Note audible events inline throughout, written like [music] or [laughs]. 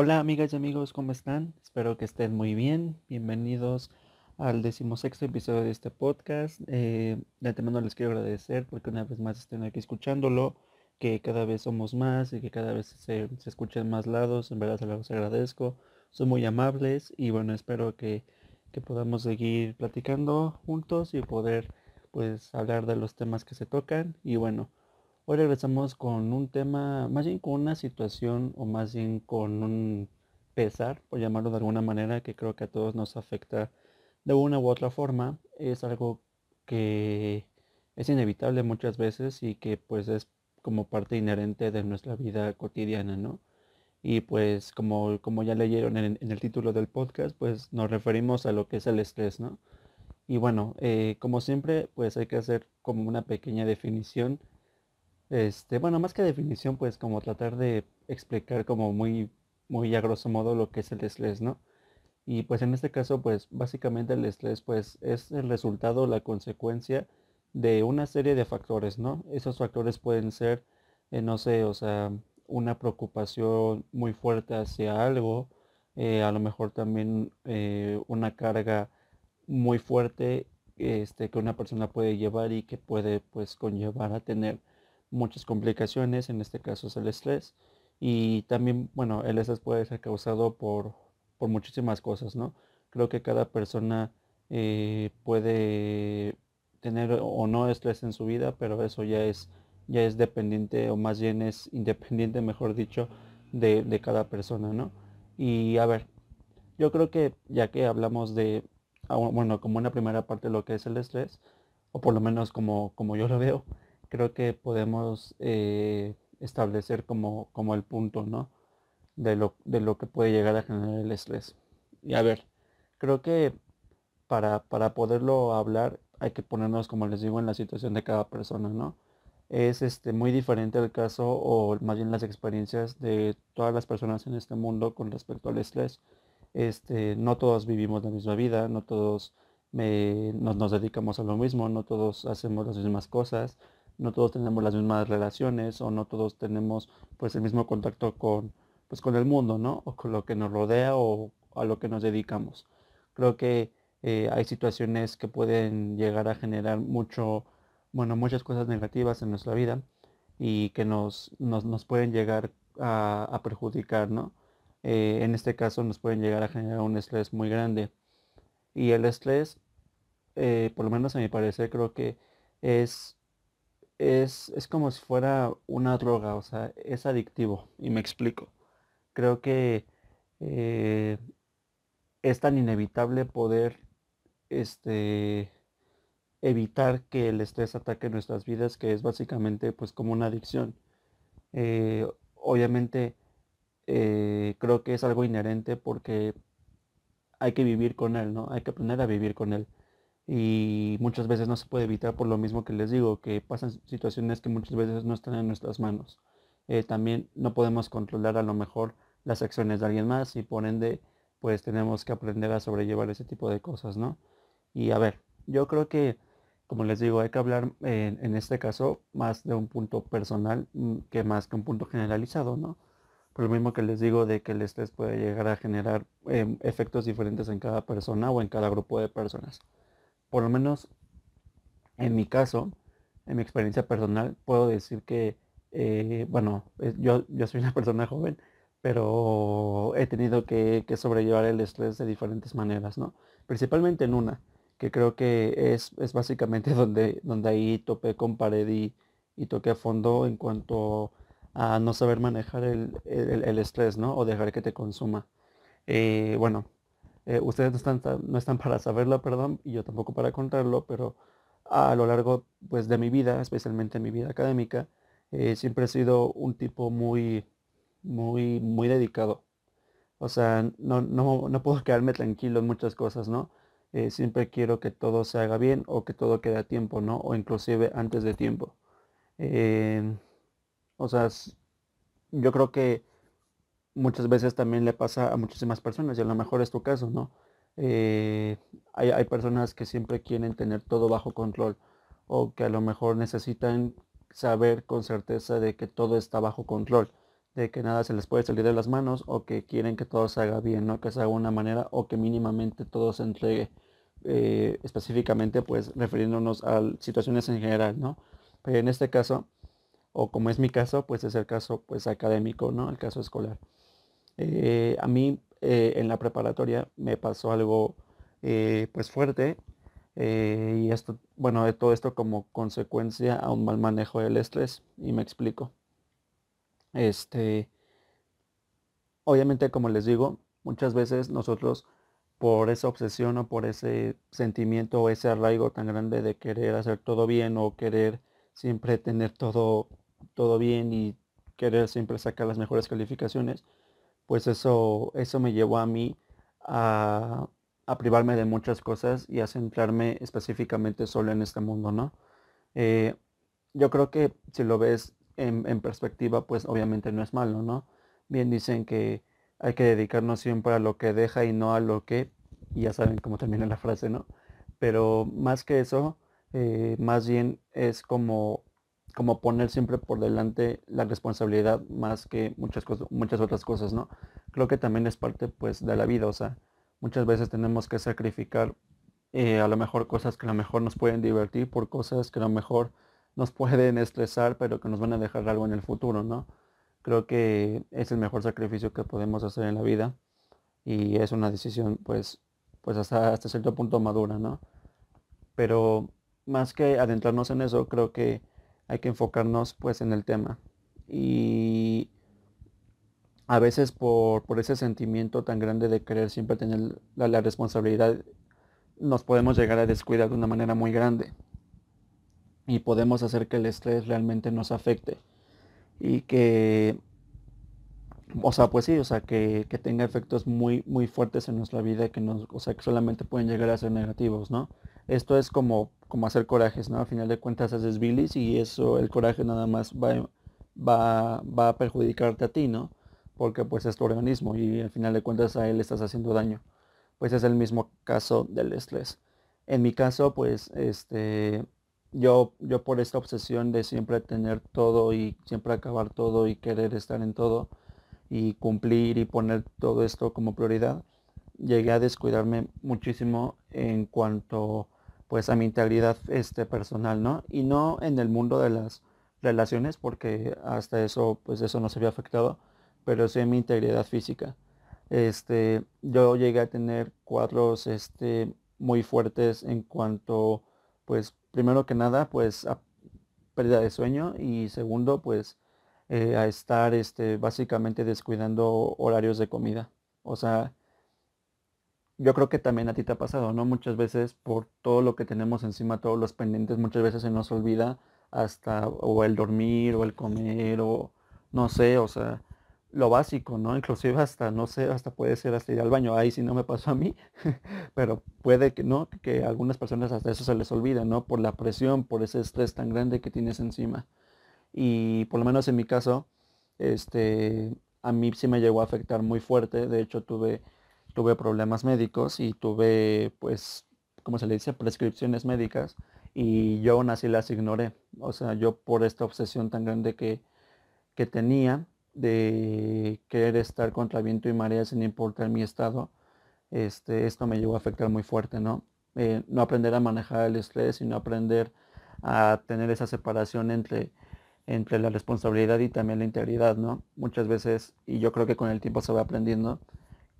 Hola amigas y amigos, ¿cómo están? Espero que estén muy bien. Bienvenidos al decimosexto episodio de este podcast. Eh, de antemano les quiero agradecer porque una vez más estén aquí escuchándolo, que cada vez somos más y que cada vez se, se escuchen más lados. En verdad se los agradezco. Son muy amables y bueno, espero que, que podamos seguir platicando juntos y poder pues hablar de los temas que se tocan. Y bueno, Hoy regresamos con un tema, más bien con una situación o más bien con un pesar, por llamarlo de alguna manera, que creo que a todos nos afecta de una u otra forma. Es algo que es inevitable muchas veces y que pues es como parte inherente de nuestra vida cotidiana, ¿no? Y pues como, como ya leyeron en, el título del podcast, pues nos referimos a lo que es el estrés, ¿no? Y bueno, eh, como siempre, pues hay que hacer como una pequeña definición este, bueno, más que definición, pues como tratar de explicar como muy, muy a grosso modo lo que es el estrés, ¿no? Y pues en este caso, pues básicamente el estrés, pues es el resultado, la consecuencia de una serie de factores, ¿no? Esos factores pueden ser, eh, no sé, o sea, una preocupación muy fuerte hacia algo, eh, a lo mejor también eh, una carga muy fuerte este, que una persona puede llevar y que puede pues conllevar a tener muchas complicaciones, en este caso es el estrés. Y también, bueno, el estrés puede ser causado por, por muchísimas cosas, ¿no? Creo que cada persona eh, puede tener o no estrés en su vida, pero eso ya es, ya es dependiente, o más bien es independiente, mejor dicho, de, de cada persona, ¿no? Y a ver, yo creo que ya que hablamos de, ah, bueno, como una primera parte de lo que es el estrés, o por lo menos como, como yo lo veo, creo que podemos eh, establecer como, como el punto, ¿no? De lo, de lo que puede llegar a generar el estrés. Y a ver, creo que para, para poderlo hablar hay que ponernos, como les digo, en la situación de cada persona, ¿no? Es este, muy diferente el caso o más bien las experiencias de todas las personas en este mundo con respecto al estrés. Este, no todos vivimos la misma vida, no todos nos, nos dedicamos a lo mismo, no todos hacemos las mismas cosas, no todos tenemos las mismas relaciones o no todos tenemos pues el mismo contacto con, pues, con el mundo, ¿no? O con lo que nos rodea o a lo que nos dedicamos. Creo que eh, hay situaciones que pueden llegar a generar mucho, bueno, muchas cosas negativas en nuestra vida y que nos, nos, pueden llegar a, perjudicar, ¿no? Eh, en este caso nos pueden llegar a generar un estrés muy grande. Y el estrés, eh, por lo menos a mi parecer, creo que es es, como si fuera una droga, o sea, es adictivo. Y me explico. Creo que eh, es tan inevitable poder este, evitar que el estrés ataque nuestras vidas que es básicamente pues como una adicción. Eh, obviamente eh, creo que es algo inherente porque hay que vivir con él, ¿no? Hay que aprender a vivir con él y muchas veces no se puede evitar por lo mismo que les digo, que pasan situaciones que muchas veces no están en nuestras manos. Eh, también no podemos controlar a lo mejor las acciones de alguien más y por ende pues tenemos que aprender a sobrellevar ese tipo de cosas, ¿no? Y a ver, yo creo que, como les digo, hay que hablar en, este caso más de un punto personal mm, que más que un punto generalizado, ¿no? Por lo mismo que les digo de que el estrés puede llegar a generar em, efectos diferentes en cada persona o en cada grupo de personas por lo menos en mi caso, en mi experiencia personal, puedo decir que, eh, bueno, yo, yo soy una [laughs] persona joven, pero he tenido que, sobrellevar el estrés de diferentes maneras, ¿no? Principalmente en una, que creo que es, básicamente [laughs] donde, donde ahí topé con pared y, toqué a fondo en cuanto a no saber manejar el, estrés, ¿no? O dejar que te consuma. Eh, bueno, eh, ustedes no están, no están para saberlo, perdón, y yo tampoco para contarlo, pero a lo largo pues, de mi vida, especialmente en mi vida académica, eh, siempre he sido un tipo muy, muy, muy dedicado. O sea, no, no, puedo quedarme tranquilo en muchas cosas, ¿no? Eh, siempre quiero que todo se haga bien o que todo quede a tiempo, ¿no? O inclusive antes de tiempo. o sea, yo creo que muchas veces también le pasa a muchísimas personas y a lo mejor es tu caso, ¿no? Eh, hay, personas que siempre quieren tener todo bajo control o que a lo mejor necesitan saber con certeza de que todo está bajo control, de que nada se les puede salir de las manos o que quieren que todo se haga bien, ¿no? Que se haga de una manera o que mínimamente todo se entregue eh, específicamente, pues refiriéndonos a situaciones en general, ¿no? Pero en este caso, o como es mi caso, pues es el caso pues académico, ¿no? El caso escolar. Eh, a mí eh, en la preparatoria me pasó algo pues fuerte y esto, bueno, de todo esto como consecuencia a un mal manejo del estrés y me explico. Este, obviamente, como les digo, muchas veces nosotros por esa obsesión o por ese sentimiento o ese arraigo tan grande de querer hacer todo bien o querer siempre tener todo, todo bien y querer siempre sacar las mejores calificaciones, pues eso, eso me llevó a mí a, privarme de muchas cosas y a centrarme específicamente solo en este mundo, ¿no? Eh, yo creo que si lo ves en, perspectiva, pues obviamente no es malo, ¿no? Bien dicen que hay que dedicarnos siempre a lo que deja y no a lo que, y ya saben cómo termina la frase, ¿no? Pero más que eso, eh, más bien es como, como poner siempre por delante la responsabilidad más que muchas, cosas, muchas otras cosas, ¿no? Creo que también es parte pues de la vida, o sea, muchas veces tenemos que sacrificar eh, a lo mejor cosas que a lo mejor nos pueden divertir por cosas que a lo mejor nos [laughs] pueden estresar, pero que nos van a dejar algo en el futuro, ¿no? Creo que es el mejor sacrificio que podemos hacer en la vida y es una decisión, pues, pues hasta, hasta cierto punto madura, ¿no? Pero más que adentrarnos en eso, creo que hay que enfocarnos, pues, en el tema. Y a veces por, ese sentimiento tan grande de querer siempre tener la responsabilidad, nos podemos llegar a descuidar de una manera muy grande y podemos hacer que el estrés realmente nos afecte y que, o sea, pues sí, o sea, que, tenga efectos muy, muy fuertes en nuestra vida que nos, o sea, que solamente pueden llegar a ser negativos, ¿no? Esto es como, como hacer corajes, ¿no? Al final de cuentas haces bilis y eso, el coraje nada más va, va, va a perjudicarte a ti, ¿no? Porque pues es tu organismo y al final de cuentas a él estás haciendo daño. Pues es el mismo caso del estrés. En mi caso, pues, este, yo, yo por esta obsesión de siempre tener todo y siempre acabar todo y querer estar en todo y cumplir y poner todo esto como prioridad, llegué a descuidarme muchísimo en cuanto pues a mi integridad este, personal, ¿no? Y no en el mundo de las relaciones, porque hasta eso, pues eso no se había afectado, pero sí en mi integridad física. Este, yo llegué a tener cuadros este, muy fuertes en cuanto pues primero que nada, pues a pérdida de sueño y segundo, pues eh, a estar este, básicamente descuidando horarios de comida. O sea, yo creo que también a ti te ha pasado, ¿no? Muchas veces por todo lo que tenemos encima, todos los pendientes, muchas veces se nos olvida hasta o el dormir o el comer o no sé, o sea, lo básico, ¿no? Inclusive hasta, no sé, hasta puede ser hasta ir al baño. Ahí sí no me pasó a mí, [laughs] pero puede que no, que a algunas personas hasta eso se les olvida, ¿no? Por la presión, por ese estrés tan grande que tienes encima. Y por lo menos en mi caso, este, a mí sí me llegó a afectar muy fuerte. De hecho, tuve, tuve problemas médicos y tuve, pues, como se le dice, prescripciones médicas. Y yo aún así las ignoré. O sea, yo por esta obsesión tan grande que, que tenía, de querer estar contra viento y marea sin importar mi estado, este, esto me llegó a afectar muy fuerte, ¿no? Eh, no aprender a manejar el estrés, sino aprender a tener esa separación entre, entre la responsabilidad y también la integridad, ¿no? Muchas veces, y yo creo que con el tiempo se va aprendiendo,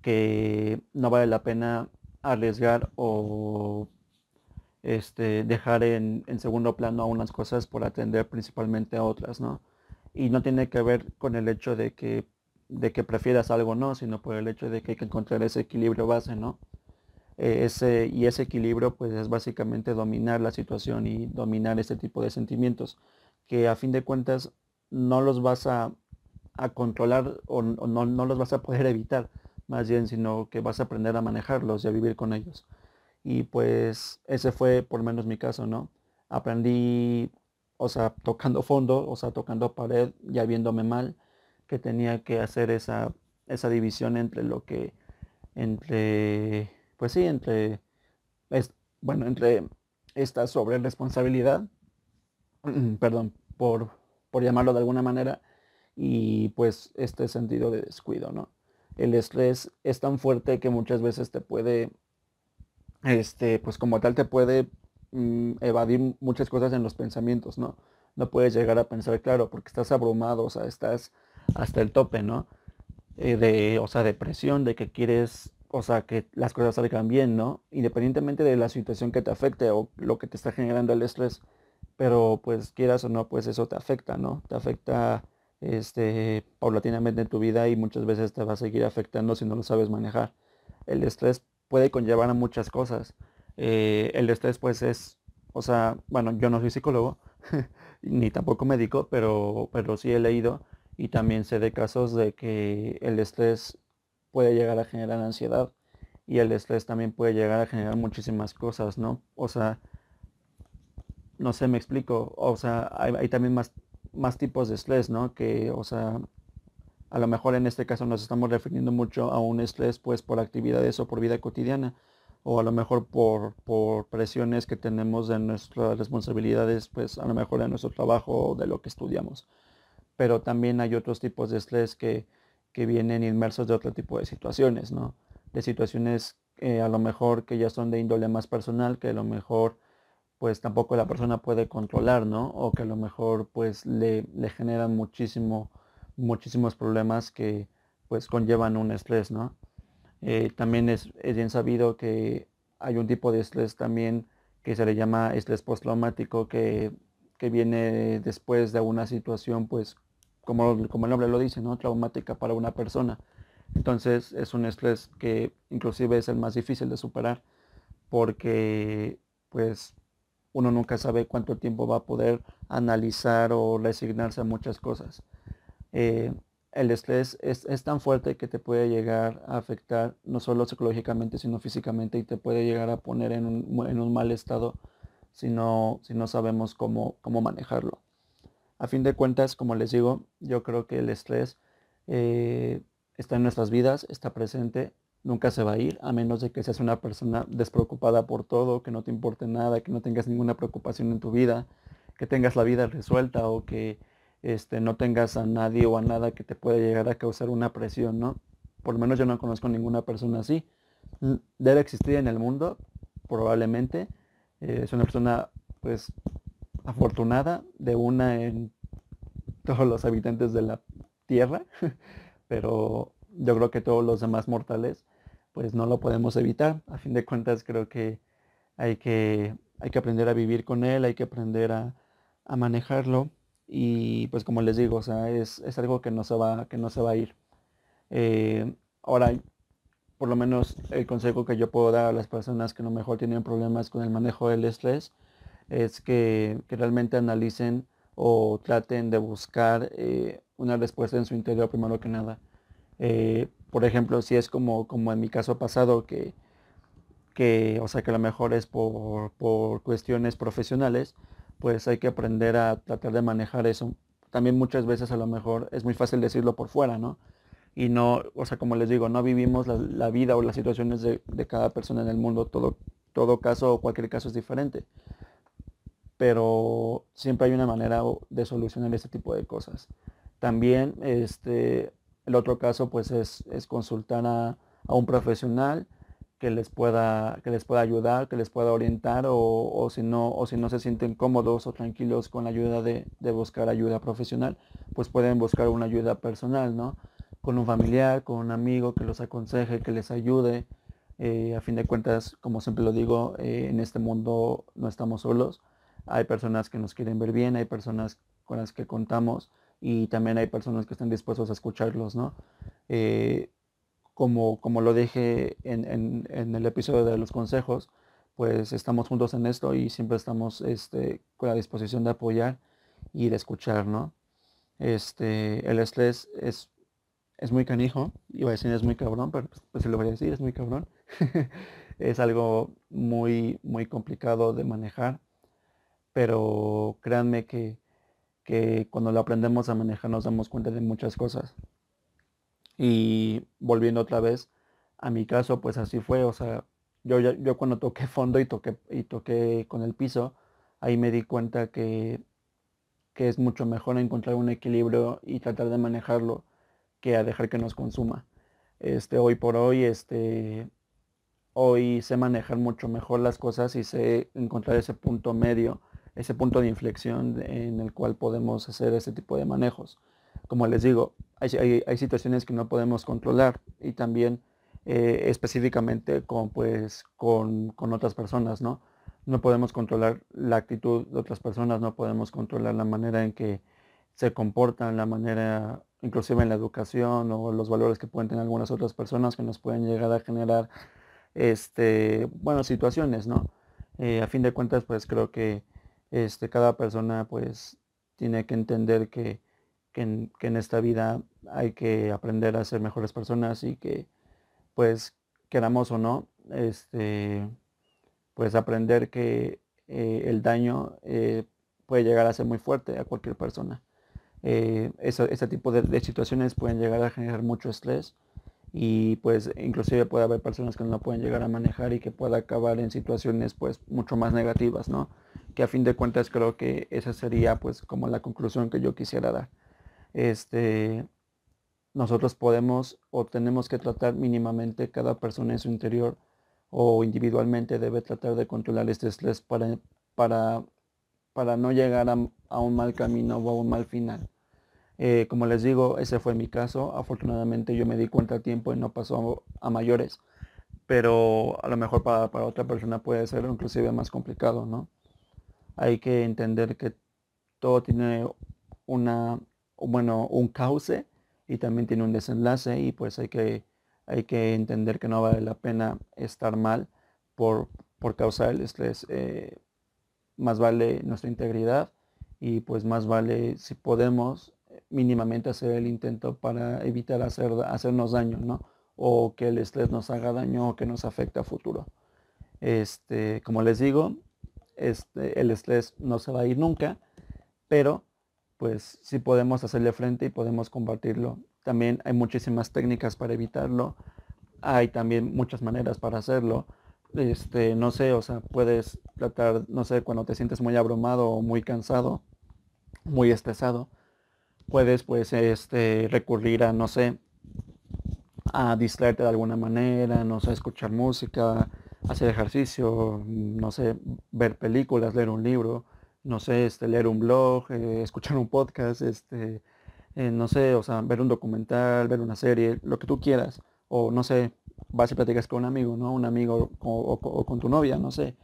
que no vale la pena arriesgar o este, dejar en, en segundo plano a unas cosas por atender principalmente a otras, ¿no? y no tiene que ver con el hecho de que, de que prefieras algo no, sino por el hecho de que hay que encontrar ese equilibrio base, ¿no? E, ese, y ese equilibrio pues es básicamente dominar la situación y dominar ese tipo de sentimientos que a fin de cuentas no los vas a, controlar o, no, no, los vas a poder [laughs] evitar más bien sino que vas a aprender a manejarlos y a vivir con ellos. Y pues ese fue por menos mi caso no aprendí o sea, tocando fondo, o sea, tocando pared, ya viéndome mal, que tenía que hacer esa, esa división entre lo que, entre, pues sí, entre, bueno, entre esta sobre responsabilidad, [clears throat] perdón, por, por llamarlo de alguna manera, y pues este sentido de descuido, ¿no? El estrés es tan fuerte que muchas veces te puede, este, pues como tal te puede mm, evadir muchas cosas en los pensamientos, ¿no? No puedes llegar a pensar claro porque estás abrumado, o sea, estás hasta el tope, ¿no? Eh, de, o sea, depresión, de que quieres, o sea, que las cosas salgan bien, ¿no? Independientemente de la situación que te afecte o lo que te está generando el estrés, pero pues quieras o no, pues eso te afecta, ¿no? Te afecta este, paulatinamente en tu vida y muchas veces te va a seguir afectando si no lo sabes manejar. El estrés puede conllevar a muchas cosas. Eh, el estrés pues es, o sea, bueno, yo no soy psicólogo, [laughs] ni tampoco médico, pero, pero sí he leído y también sé de casos de que el estrés puede llegar a generar ansiedad y el estrés también puede llegar a generar muchísimas cosas, ¿no? O sea, no sé, me explico, o sea, hay, también más, más tipos de estrés, ¿no? Que, o sea, a lo mejor en este caso nos estamos refiriendo mucho a un estrés pues por actividades o por vida cotidiana o a lo mejor por, por presiones que tenemos de nuestras responsabilidades, pues a lo mejor de nuestro trabajo o de lo que estudiamos. Pero también hay otros tipos de estrés que, que vienen inmersos de otro tipo de situaciones, ¿no? De situaciones eh, a lo mejor que ya son de índole más personal, que a lo mejor pues tampoco la persona puede controlar, ¿no? O que a lo mejor pues le, le generan muchísimo, muchísimos problemas que pues conllevan un estrés, ¿no? Eh, también es, bien sabido que hay un tipo de estrés también que se le llama estrés postraumático que, que viene después de una situación, pues, como, como el nombre lo dice, ¿no? Traumática para una persona. Entonces es un estrés que inclusive es el más difícil de superar porque, pues, uno nunca sabe cuánto tiempo va a poder analizar o resignarse a muchas cosas. Eh, el estrés es, tan fuerte que te puede llegar a afectar no solo psicológicamente, sino físicamente y te puede llegar a poner en un, mal estado si no, si no sabemos cómo, cómo, manejarlo. A fin de cuentas, como les digo, yo creo que el estrés eh, está en nuestras vidas, está presente, nunca se va a ir, a menos de que seas una persona despreocupada por todo, que no te importe nada, que no tengas ninguna preocupación en tu vida, que tengas la vida resuelta o que este, no tengas a nadie o a nada que te pueda llegar a causar una presión, ¿no? Por lo menos yo no conozco ninguna persona así. Debe existir en el mundo, probablemente. Eh, es una persona, pues, afortunada de una en todos los habitantes de la Tierra, [laughs] pero yo creo que todos los demás mortales, pues no lo podemos evitar. A fin de cuentas, creo que hay que, hay que aprender a vivir con él, hay que aprender a, a manejarlo y pues como les digo, o sea, es, algo que no se va, que no se va a ir. Eh, ahora, por lo menos el consejo que yo puedo dar a las personas que a lo mejor tienen problemas con el manejo del estrés es que, realmente analicen o traten de buscar eh, una respuesta en su interior primero que nada. Eh, por ejemplo, si es como, como en mi caso pasado, que, que, o sea, que a lo mejor es por, por cuestiones profesionales, pues hay que aprender a tratar de manejar eso. También muchas veces a lo mejor es muy fácil decirlo por fuera, ¿no? Y no, o sea, como les digo, no vivimos la, vida o las situaciones de, cada persona en el mundo, todo, todo caso o cualquier caso es diferente. Pero siempre hay una manera de solucionar este tipo de cosas. También este, el otro caso pues es, consultar a, a un profesional que les pueda, que les pueda ayudar, que les pueda orientar o, si no, o si no se sienten cómodos o tranquilos con la ayuda de, buscar ayuda profesional, pues pueden buscar una ayuda personal, ¿no? Con un familiar, con un amigo que los aconseje, que les ayude. Eh, a fin de cuentas, como siempre lo digo, eh, en este mundo no estamos solos. Hay personas que nos quieren ver bien, hay personas con las que contamos y también hay personas que están dispuestos a escucharlos, ¿no? Eh, como, como lo dije en, el episodio de los consejos, pues estamos juntos en esto y siempre estamos este, con la disposición de apoyar y de escuchar, ¿no? Este, el estrés es, es muy canijo, iba a decir es muy cabrón, pero pues, pues lo voy a decir, es muy cabrón. [laughs] es algo muy, muy complicado de manejar, pero créanme que, que cuando lo aprendemos a manejar nos damos cuenta de muchas cosas. Y volviendo otra vez a mi caso, pues así fue. O sea, yo, yo cuando toqué fondo y toqué, y toqué con el piso, ahí me di cuenta que, que es mucho mejor encontrar un equilibrio y tratar de manejarlo que a dejar que nos consuma. Este, hoy por hoy, este, hoy sé manejar mucho mejor las cosas y sé encontrar ese punto medio, ese punto de inflexión en el cual podemos hacer ese tipo de manejos. Como les digo, hay, situaciones que no podemos controlar y también eh, específicamente con, pues, con, con, otras personas, ¿no? No podemos controlar la actitud de otras personas, no podemos controlar la manera en que se comportan, la manera, inclusive en la educación o los valores que pueden tener algunas otras personas que nos pueden llegar a generar este, bueno, situaciones, ¿no? Eh, a fin de cuentas, pues creo que este, cada persona pues tiene que entender que, en, esta vida hay que aprender a ser mejores personas y que pues queramos o no, este, pues aprender que eh, el daño eh, puede llegar a ser muy fuerte a cualquier persona. ese tipo de situaciones pueden llegar a generar mucho estrés y pues inclusive puede haber personas que no pueden llegar a manejar y que pueda acabar en situaciones pues mucho más negativas, ¿no? Que a fin de cuentas creo que esa sería pues como la conclusión que yo quisiera dar. Este, nosotros podemos o tenemos que tratar mínimamente cada persona en su interior o individualmente debe tratar de controlar este estrés para, para, para no llegar a un mal camino o a un mal final. Eh, como les digo, ese fue mi caso. Afortunadamente yo me di cuenta a tiempo y no pasó a, mayores. Pero a lo mejor para, otra persona puede ser inclusive más complicado, ¿no? Hay que entender que todo tiene una, bueno, un cauce y también tiene un desenlace y pues hay que, hay que entender que no vale la pena estar mal por, por causa estrés. Eh, más vale nuestra integridad y pues más vale si podemos mínimamente hacer el intento para evitar hacer, hacernos daño, ¿no? O que el estrés nos haga daño o que nos afecte a futuro. Este, como les digo, este, el estrés no se va a ir nunca, pero pues sí podemos hacerle frente y podemos combatirlo. También hay muchísimas técnicas para evitarlo. Hay también muchas maneras para hacerlo. Este, no sé, o sea, puedes tratar, no sé, cuando te sientes muy abrumado o muy cansado, muy estresado, puedes pues este, recurrir a, no sé, a distraerte de alguna manera, no sé, escuchar música, hacer ejercicio, no sé, ver películas, leer un libro, no sé, este, leer un blog, eh, escuchar un podcast, este, eh, no sé, o sea, ver un documental, ver una serie, lo que tú quieras, o no sé, vas y platicas con un amigo, ¿no? Un amigo o, con tu novia, no sé,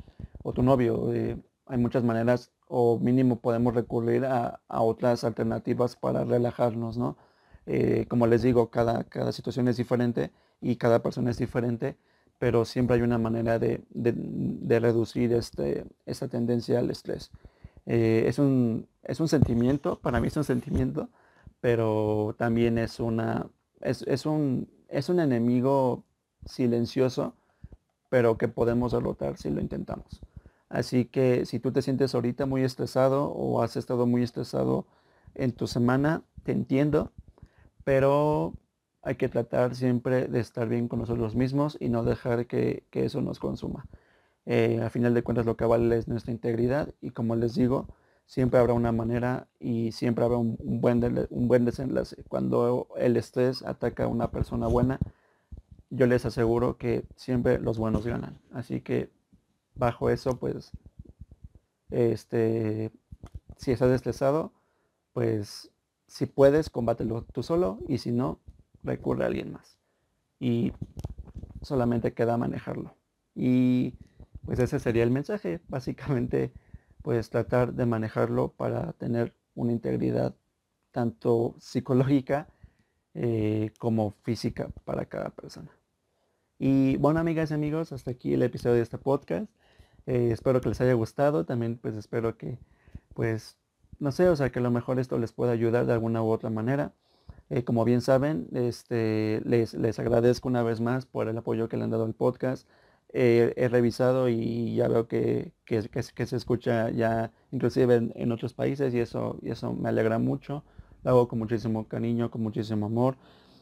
o tu novio. Eh, hay muchas maneras o mínimo podemos recurrir a, otras alternativas para relajarnos, ¿no? Como les digo, cada, cada situación es diferente y cada persona es diferente, pero siempre hay una manera de, reducir este, esta tendencia al estrés. Eh, es, un, es un sentimiento, para mí es un sentimiento, pero también es, una, es, un, es un enemigo silencioso, pero que podemos derrotar si lo intentamos. Así que si tú te sientes ahorita muy estresado o has estado muy estresado en tu semana, te entiendo, pero hay que tratar siempre de estar bien con nosotros mismos y no dejar que, eso nos consuma. Eh, a final de cuentas lo que vale es nuestra integridad y como les digo, siempre habrá una manera y siempre habrá un, buen, un buen desenlace. Cuando el estrés ataca a una persona buena, yo les aseguro que siempre los buenos ganan. Así que bajo eso, pues, este, si estás estresado, pues, si puedes, combátelo tú solo y si no, recurre a alguien más. Y solamente queda manejarlo. Y pues ese sería el mensaje. Básicamente, pues tratar de manejarlo para tener una integridad tanto psicológica eh, como física para cada persona. Y bueno, amigas y amigos, hasta aquí el episodio de este podcast. Eh, espero que les haya gustado. También pues espero que pues no sé, o sea que a lo mejor esto les pueda ayudar de alguna u otra manera. Eh, como bien saben, este, les, les, agradezco una vez más por el apoyo que le han dado al podcast. Eh, he revisado y ya veo que, que, se escucha ya inclusive en, otros países y eso, y eso me alegra mucho. Lo hago con muchísimo cariño, con muchísimo amor.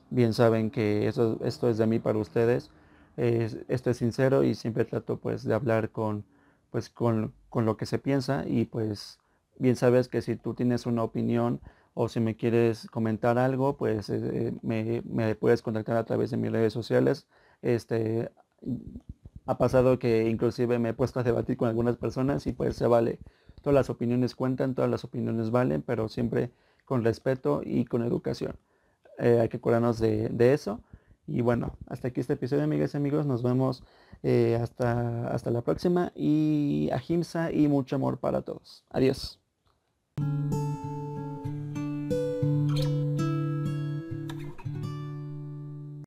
Bien saben que eso, esto es de mí para ustedes. esto es sincero y siempre trato pues de hablar con, pues con, lo que se piensa y pues bien sabes que si tú tienes una opinión o si me quieres comentar algo, pues eh, me, me, puedes contactar a través de mis redes sociales. Este, ha pasado que inclusive me he puesto a debatir con algunas personas y pues se vale. Todas las opiniones cuentan, todas las opiniones valen, pero siempre con respeto y con educación. Eh, hay que acordarnos de, eso. Y bueno, hasta aquí este episodio, amigas y amigos. Nos vemos eh, hasta, hasta la próxima. Y a Jimsa y mucho amor para todos. Adiós.